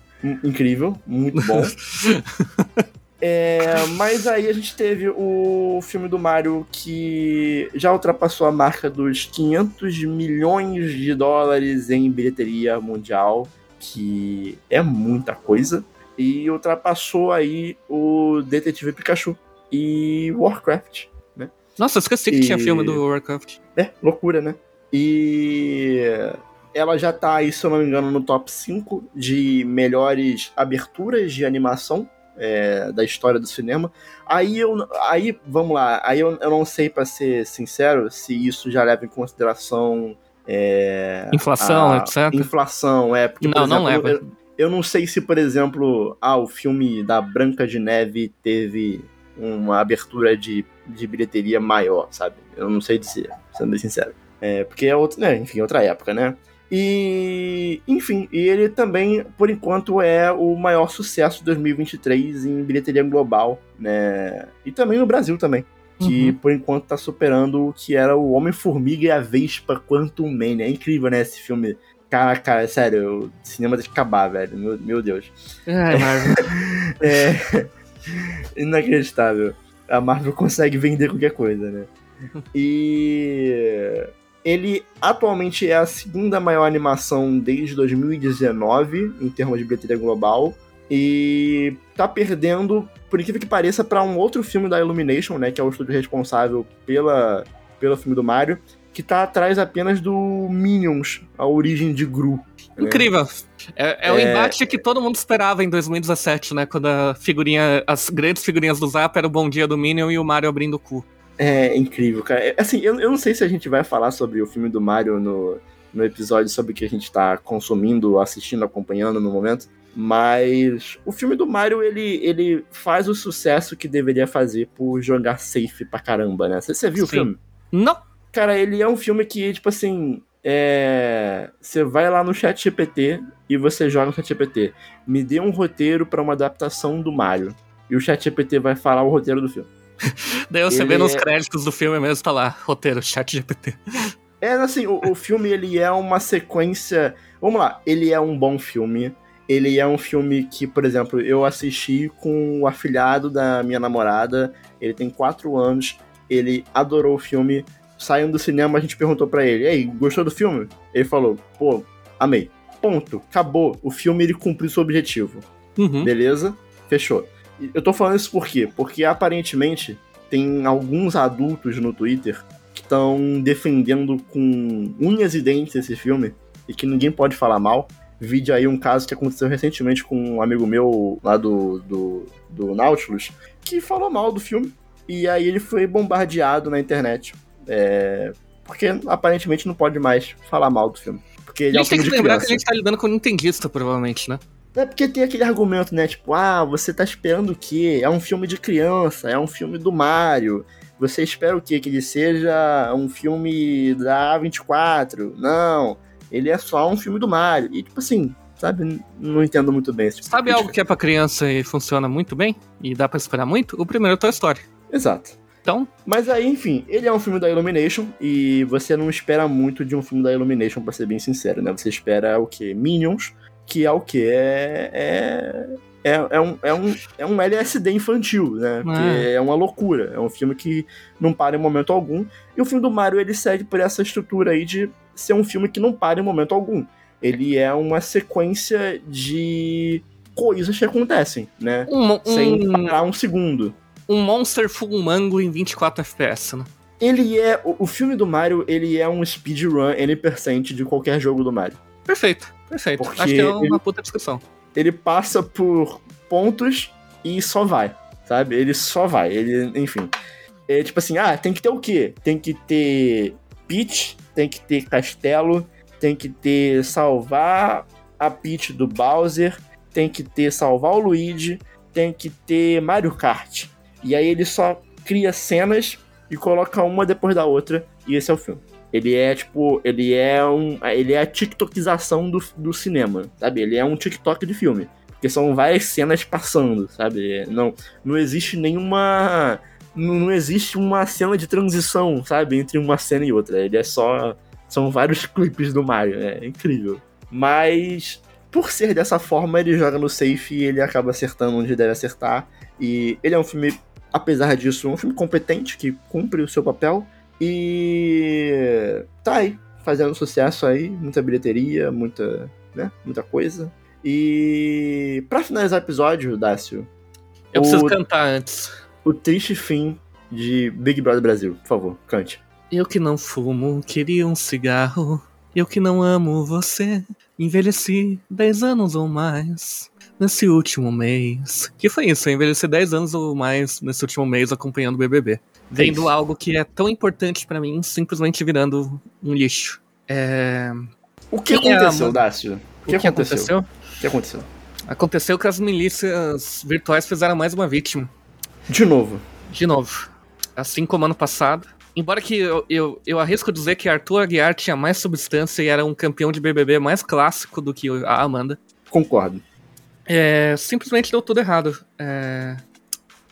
Incrível, muito bom. É, mas aí a gente teve o filme do Mario que já ultrapassou a marca dos 500 milhões de dólares em bilheteria mundial, que é muita coisa, e ultrapassou aí o Detetive Pikachu e Warcraft, né? Nossa, eu esqueci que e... tinha filme do Warcraft. É, loucura, né? E ela já tá aí, se eu não me engano, no top 5 de melhores aberturas de animação é, da história do cinema. Aí eu, aí vamos lá, aí eu, eu não sei para ser sincero se isso já leva em consideração é, inflação, a, etc. Inflação, é porque não, exemplo, não leva. Eu, eu, não sei se por exemplo, ah, o filme da Branca de Neve teve uma abertura de, de bilheteria maior, sabe? Eu não sei dizer, sendo bem sincero. É, porque é outro, né, enfim, outra época, né? E, enfim, e ele também, por enquanto, é o maior sucesso de 2023 em bilheteria global, né? E também no Brasil também. Que uhum. por enquanto tá superando o que era o Homem-Formiga e a Vespa Quantum Mania. É incrível, né? Esse filme. Cara, cara, sério, o cinema tem que acabar, velho. Meu, meu Deus. é, é. Inacreditável. A Marvel consegue vender qualquer coisa, né? E ele atualmente é a segunda maior animação desde 2019, em termos de bilheteria global. E tá perdendo, por incrível que pareça, para um outro filme da Illumination, né? Que é o estúdio responsável pela, pelo filme do Mario, que tá atrás apenas do Minions, a origem de Gru. Né? Incrível. É, é, o é... embate que todo mundo esperava em 2017, né? Quando a figurinha, as grandes figurinhas do Zap era o Bom Dia do Minion e o Mario abrindo o cu. É incrível, cara. É, assim, eu, eu não sei se a gente vai falar sobre o filme do Mario no, no episódio sobre o que a gente tá consumindo, assistindo, acompanhando no momento. Mas o filme do Mario, ele, ele faz o sucesso que deveria fazer por jogar safe pra caramba, né? Você, você viu Sim. o filme? Não. Cara, ele é um filme que, tipo assim, é... Você vai lá no chat GPT e você joga no chat GPT. Me dê um roteiro para uma adaptação do Mario. E o chat GPT vai falar o roteiro do filme. Daí você ele vê nos é- créditos do filme mesmo, tá lá, roteiro, chat GPT. É, assim, o, o filme, ele é uma sequência... Vamos lá, ele é um bom filme. Ele é um filme que, por exemplo, eu assisti com o afilhado da minha namorada. Ele tem quatro anos. Ele adorou o filme. Saindo do cinema, a gente perguntou para ele: Ei, gostou do filme? Ele falou: Pô, amei. Ponto. Acabou. O filme ele cumpriu seu objetivo. Uhum. Beleza? Fechou. Eu tô falando isso por quê? Porque aparentemente tem alguns adultos no Twitter que estão defendendo com unhas e dentes esse filme e que ninguém pode falar mal. Vide aí um caso que aconteceu recentemente com um amigo meu lá do, do, do Nautilus, que falou mal do filme. E aí ele foi bombardeado na internet. É, porque aparentemente não pode mais falar mal do filme. Porque ele a é um gente tem que lembrar criança. que a gente tá lidando com um nintendista, provavelmente, né? É porque tem aquele argumento, né? Tipo, ah, você tá esperando o quê? É um filme de criança, é um filme do Mario. Você espera o quê? Que ele seja um filme da A24? Não, ele é só um filme do Mario. E, tipo assim, sabe? Não entendo muito bem esse tipo Sabe algo que é pra criança e funciona muito bem? E dá pra esperar muito? O primeiro é Toy Story. Exato. Então, Mas aí, enfim, ele é um filme da Illumination e você não espera muito de um filme da Illumination, pra ser bem sincero, né? Você espera o quê? Minions, que é o quê? É. É, é, é um, é, um, é um LSD infantil, né? Que é uma loucura. É um filme que não para em momento algum. E o filme do Mario, ele segue por essa estrutura aí de ser um filme que não para em momento algum. Ele é uma sequência de coisas que acontecem, né? um, mo- Sem um, parar um segundo. um Monster Full Mango em 24 FPS, né? Ele é. O, o filme do Mario, ele é um speedrun N% de qualquer jogo do Mario. Perfeito, perfeito. Porque Acho que é uma ele- puta discussão. Ele passa por pontos e só vai, sabe? Ele só vai. Ele, enfim. É tipo assim, ah, tem que ter o quê? Tem que ter Peach, tem que ter castelo, tem que ter salvar a Peach do Bowser, tem que ter salvar o Luigi, tem que ter Mario Kart. E aí ele só cria cenas e coloca uma depois da outra, e esse é o filme. Ele é, tipo, ele é um. Ele é a TikTokização do, do cinema, sabe? Ele é um TikTok de filme. Porque são várias cenas passando, sabe? Não, não existe nenhuma. Não, existe uma cena de transição, sabe? Entre uma cena e outra. Ele é só. São vários clipes do Mario, é incrível. Mas, por ser dessa forma, ele joga no safe e ele acaba acertando onde deve acertar. E ele é um filme, apesar disso, um filme competente que cumpre o seu papel. E tá aí, fazendo sucesso aí, muita bilheteria, muita, né, muita coisa. E pra finalizar o episódio, Dácio, Eu O- preciso cantar antes. o triste fim de Big Brother Brasil, por favor, cante. Eu que não fumo, queria um cigarro. Eu que não amo você. Envelheci 10 anos ou mais nesse último mês. Que foi isso? Eu envelheci 10 anos ou mais nesse último mês acompanhando o BBB. Vendo isso. algo que é tão importante pra mim, simplesmente virando um lixo. É... O que Quem é a aconteceu, Amanda? Dácio? O que aconteceu? O que aconteceu? Aconteceu que as milícias virtuais fizeram mais uma vítima. De novo. De novo. Assim como ano passado. Embora que eu, eu, eu arrisco dizer que Arthur Aguiar tinha mais substância e era um campeão de BBB mais clássico do que a Amanda. Concordo. É, simplesmente deu tudo errado. É,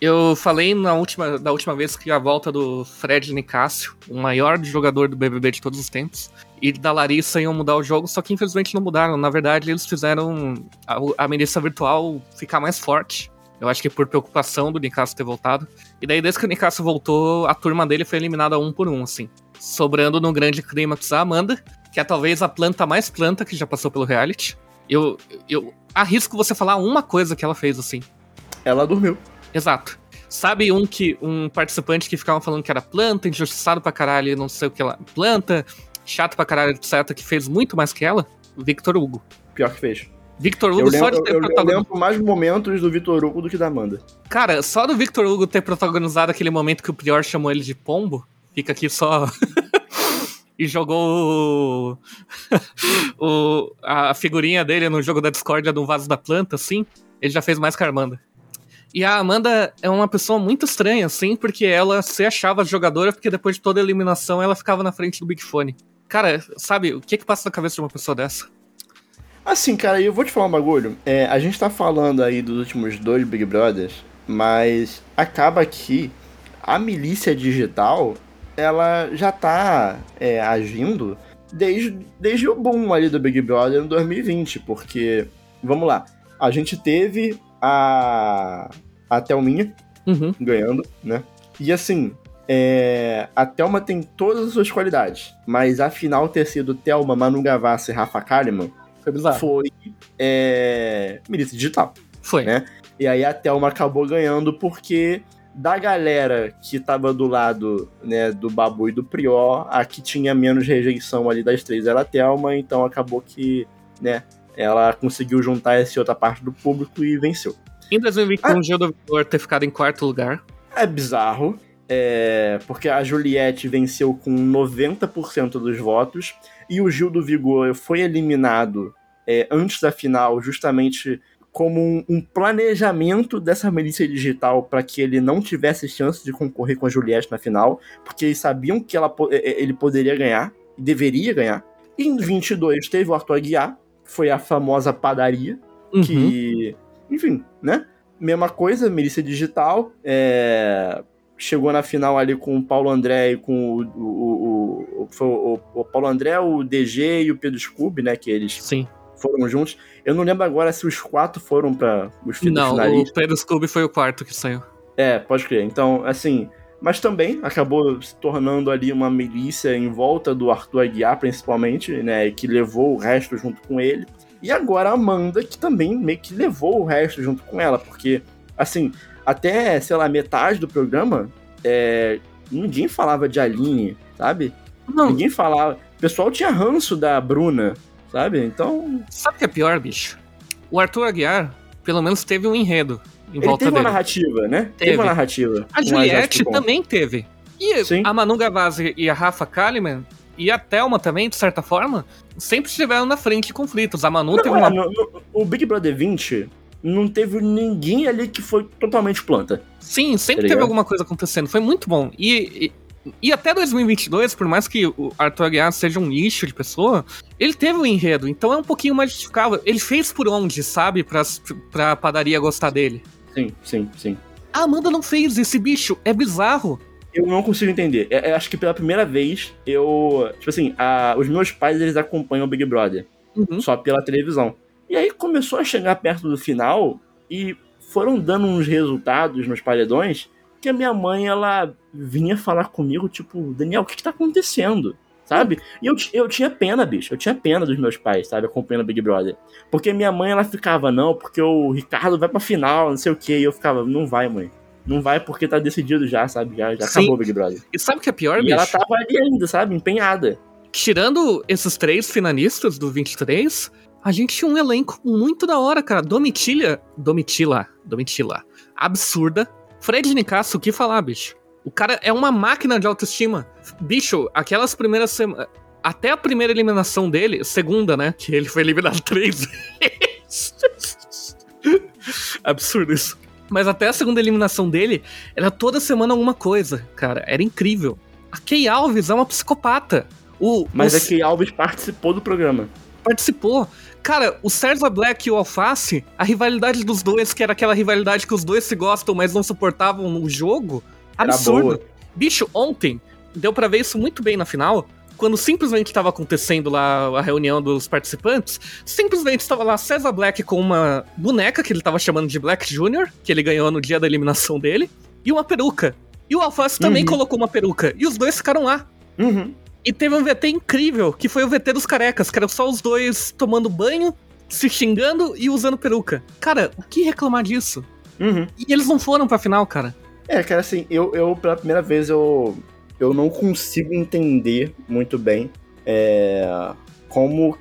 eu falei na última, da última vez que a volta do Fred Nicásio, o maior jogador do BBB de todos os tempos, e da Larissa iam mudar o jogo, só que infelizmente não mudaram. Na verdade, eles fizeram a, a milícia virtual ficar mais forte. Eu acho que por preocupação do Nicásio ter voltado. E daí, desde que o Nicásio voltou, a turma dele foi eliminada um por um, assim. Sobrando no grande clímax a Amanda, que é talvez a planta mais planta que já passou pelo reality. Eu, eu arrisco você falar uma coisa que ela fez, assim. Ela dormiu. Exato. Sabe um que um participante que ficava falando que era planta, injustiçado pra caralho, e não sei o que ela. Planta, chato pra caralho, etc., que fez muito mais que ela? Victor Hugo. Pior que fez. Victor Hugo só lembro, de ter eu, eu protagonizado. lembro mais momentos do Vitor Hugo do que da Amanda. Cara, só do Victor Hugo ter protagonizado aquele momento que o Prior chamou ele de pombo, fica aqui só. e jogou o, o- a figurinha dele no jogo da discórdia do vaso da planta, assim. Ele já fez mais que a Amanda. E a Amanda é uma pessoa muito estranha, assim, porque ela se achava jogadora, porque depois de toda a eliminação ela ficava na frente do Big Fone. Cara, sabe, o que que passa na cabeça de uma pessoa dessa? Assim, cara, eu vou te falar um bagulho. É, a gente tá falando aí dos últimos dois Big Brothers, mas acaba que a milícia digital, ela já tá é, agindo desde, desde o boom ali do Big Brother em 2020, porque, vamos lá, a gente teve a, a Thelminha Uhum. ganhando, né? E assim, é, a Thelma tem todas as suas qualidades, mas afinal ter sido Thelma, Manu Gavassi e Rafa Kalimann Foi bizarro. foi é, milícia digital. Foi. né? E aí a Thelma acabou ganhando porque da galera que tava do lado né, do Babu e do Prior, a que tinha menos rejeição ali das três era a Thelma, então acabou que, né, ela conseguiu juntar essa outra parte do público e venceu. Em 2021, ah, o Gil do Vigor ter ficado em quarto lugar. É bizarro, é, porque a Juliette venceu com 90% dos votos e o Gil do Vigor foi eliminado é, antes da final, justamente como um, um planejamento dessa milícia digital para que ele não tivesse chance de concorrer com a Juliette na final, porque eles sabiam que ela, é, é, ele poderia ganhar, deveria ganhar. Em 22 teve o Arthur Aguiar, foi a famosa padaria, uhum. que, enfim, né? Mesma coisa, milícia digital, é, chegou na final ali com o Paulo André e com o, o, o, o, Paulo André, o DG e o Pedro Scooby, né? Que eles Sim. foram juntos. Eu não lembro agora se os quatro foram para os finalistas. Não, o Pedro Scooby foi o quarto que saiu. É, pode crer. Então, assim, mas também acabou se tornando ali uma milícia em volta do Arthur Aguiar, principalmente, né, que levou o resto junto com ele. E agora a Amanda, que também meio que levou o resto junto com ela, porque, assim, até, sei lá, metade do programa, é, ninguém falava de Aline, sabe? Não. Ninguém falava. O pessoal tinha ranço da Bruna, sabe? Então. Sabe o que é pior, bicho? O Arthur Aguiar, pelo menos, teve um enredo. Em Ele volta teve dele. uma narrativa, né? Teve, teve uma narrativa. A Juliette também teve. E Sim. a Manu Gavazzi e a Rafa Kalimann e a Thelma também, de certa forma, sempre estiveram na frente de conflitos. A Manu não, teve uma. No, no, o Big Brother 20 não teve ninguém ali que foi totalmente planta. Sim, sempre tá teve alguma coisa acontecendo. Foi muito bom. E, e, e, até 2022, por mais que o Arthur Aguiar seja um lixo de pessoa, ele teve um enredo. Então é um pouquinho mais justificável. Ele fez por onde, sabe? Pra, pra padaria gostar dele. Sim, sim, sim. A Amanda não fez esse bicho. É bizarro. Eu não consigo entender. Eu, é, eu é, acho que pela primeira vez, eu. Tipo assim, a, os meus pais eles acompanham o Big Brother. Uhum. Só pela televisão. E aí começou a chegar perto do final e foram dando uns resultados nos paredões que a minha mãe, ela vinha falar comigo, tipo, Daniel, o que, que tá acontecendo? Sabe? E eu, eu tinha pena, bicho. Eu tinha pena dos meus pais, sabe? Acompanhando o Big Brother. Porque minha mãe, ela ficava, não, porque o Ricardo vai pra final, não sei o quê. E eu ficava, não vai, mãe. Não vai porque tá decidido já, sabe? Já, já acabou o Big Brother. E sabe o que é pior, e bicho? ela tava ali ainda, sabe? Empenhada. Tirando esses três finalistas do 23, a gente tinha um elenco muito da hora, cara. Domitila. Domitila. Domitila. Absurda. Fred Nicasso, o que falar, bicho? O cara é uma máquina de autoestima. Bicho, aquelas primeiras semanas. Até a primeira eliminação dele, segunda, né? Que ele foi eliminado três vezes. Absurdo isso. Mas até a segunda eliminação dele, era toda semana alguma coisa, cara. Era incrível. A Kay Alves é uma psicopata. O, Mas o... a Kay Alves participou do programa. Participou. Cara, o César Black e o Alface, a rivalidade dos dois, que era aquela rivalidade que os dois se gostam, mas não suportavam no jogo, absurdo. Bicho, ontem, deu para ver isso muito bem na final, quando simplesmente estava acontecendo lá a reunião dos participantes, simplesmente estava lá César Black com uma boneca que ele estava chamando de Black Jr., que ele ganhou no dia da eliminação dele, e uma peruca. E o Alface uhum. também colocou uma peruca, e os dois ficaram lá. Uhum. E teve um VT incrível, que foi o VT dos carecas, que eram só os dois tomando banho, se xingando e usando peruca. Cara, o que reclamar disso? Uhum. E eles não foram pra final, cara. É, cara, assim, eu, eu pela primeira vez, eu, eu não consigo entender muito bem é, como.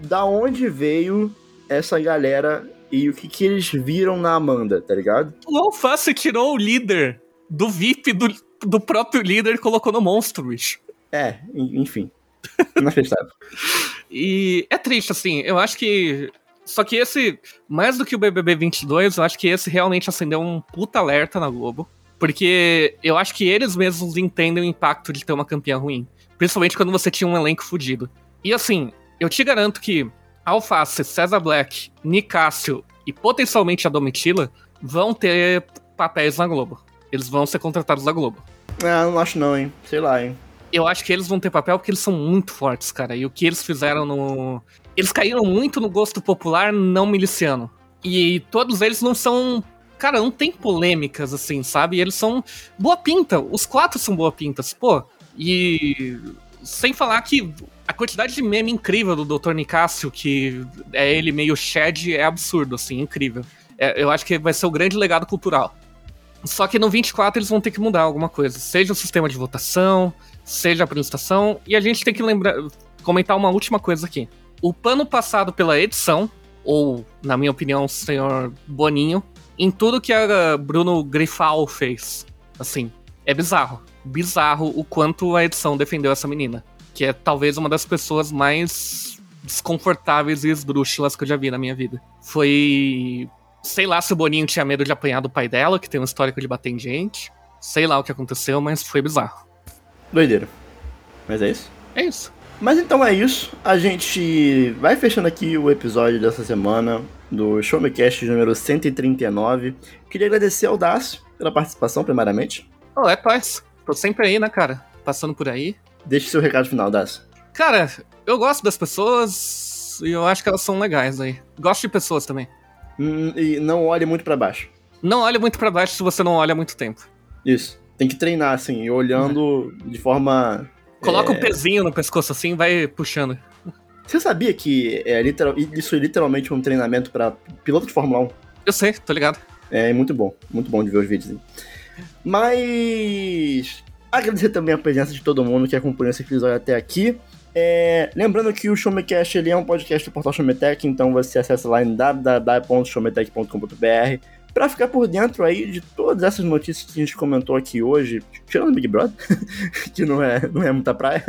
Da onde veio essa galera e o que, que eles viram na Amanda, tá ligado? O Alface tirou o líder do VIP do, do próprio líder e colocou no monstro, bicho. É, enfim. Inacreditável. e é triste, assim. Eu acho que. Só que esse, mais do que o BBB 22, eu acho que esse realmente acendeu um puta alerta na Globo. Porque eu acho que eles mesmos entendem o impacto de ter uma campeã ruim. Principalmente quando você tinha um elenco fudido. E assim, eu te garanto que Alface, César Black, Nicásio e potencialmente a Domitila vão ter papéis na Globo. Eles vão ser contratados na Globo. Ah, não acho não, hein. Sei lá, hein eu acho que eles vão ter papel porque eles são muito fortes, cara. E o que eles fizeram no. Eles caíram muito no gosto popular não miliciano. E todos eles não são. Cara, não tem polêmicas, assim, sabe? Eles são boa pinta. Os quatro são boa pintas, pô. E. Sem falar que a quantidade de meme incrível do Dr. Nicásio, que é ele meio shed, é absurdo, assim, incrível. É, eu acho que vai ser o grande legado cultural. Só que no 24 eles vão ter que mudar alguma coisa. Seja o sistema de votação, seja a apresentação. E a gente tem que lembrar, comentar uma última coisa aqui. o pano passado pela edição, ou, na minha opinião, o senhor Boninho, em tudo que a Bruno Grifal fez. Assim, é bizarro. Bizarro o quanto a edição defendeu essa menina. Que é talvez uma das pessoas mais desconfortáveis e esdrúxulas que eu já vi na minha vida. Foi. Sei lá se o Boninho tinha medo de apanhar do pai dela, que tem um histórico de bater em gente. Sei lá o que aconteceu, mas foi bizarro. Doideira. Mas é isso? É isso. Mas então é isso. A gente vai fechando aqui o episódio dessa semana do Show Me Cast número 139. Queria agradecer ao Dácio pela participação, primeiramente. Oh, é paz. Tô sempre aí, né, cara? Passando por aí. Deixe seu recado final, Dácio. Cara, eu gosto das pessoas e eu acho que elas são legais aí. Gosto de pessoas também. Hum, e não olhe muito para baixo. Não olhe muito para baixo se você não olha há muito tempo. Isso. Tem que treinar, assim, olhando uhum. de forma Coloca é... um pezinho no pescoço assim e vai puxando. Você sabia que é literal, isso é literalmente um treinamento para piloto de Fórmula 1? Eu sei, tô ligado. É muito bom, muito bom de ver os vídeos. Mas agradecer também a presença de todo mundo que acompanhou esse episódio até aqui. É, lembrando que o Showmecast ele é um podcast do portal Showmetech, então você acessa lá em www.showmetech.com.br para ficar por dentro aí de todas essas notícias que a gente comentou aqui hoje, tirando o Big Brother, que não é, não é muita praia,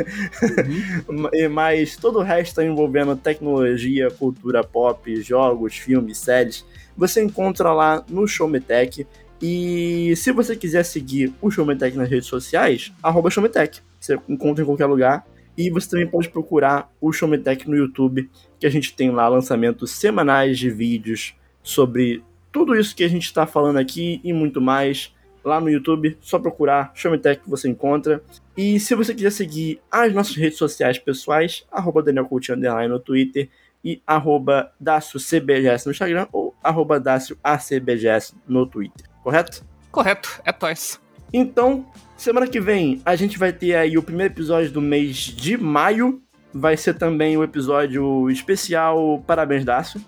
uhum. mas todo o resto envolvendo tecnologia, cultura pop, jogos, filmes, séries, você encontra lá no Showmetech. E se você quiser seguir o Showmetech nas redes sociais, arroba Showmetech. Você encontra em qualquer lugar. E você também pode procurar o Showmetech no YouTube, que a gente tem lá lançamentos semanais de vídeos sobre tudo isso que a gente está falando aqui e muito mais lá no YouTube, só procurar Showmetech que você encontra. E se você quiser seguir as nossas redes sociais pessoais, arroba Daniel Coutinho no Twitter e arroba CBGS no Instagram ou arroba ACBGS no Twitter, correto? Correto, é toys. Então, semana que vem a gente vai ter aí o primeiro episódio do mês de maio. Vai ser também o episódio especial Parabéns Dácio.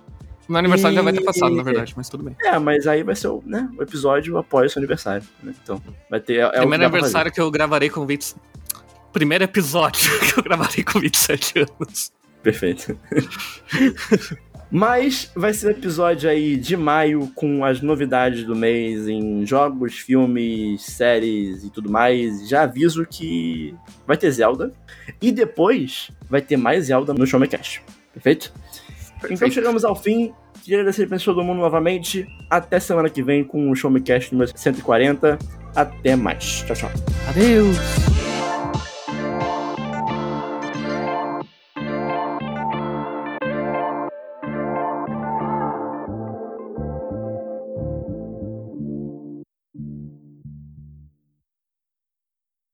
Meu aniversário e... já vai ter passado, na verdade, mas tudo bem. É, mas aí vai ser o, né, o episódio após o seu aniversário. Né? Então, vai ter. É, é Primeiro aniversário que eu gravarei com 20. Primeiro episódio que eu gravarei com 27 anos. Perfeito. Mas vai ser episódio aí de maio com as novidades do mês em jogos, filmes, séries e tudo mais. Já aviso que vai ter Zelda. E depois vai ter mais Zelda no Showmecast. Perfeito? Perfeito. Então chegamos ao fim. Queria agradecer a todo mundo novamente. Até semana que vem com o Show Me Cast número 140. Até mais. Tchau, tchau. Adeus.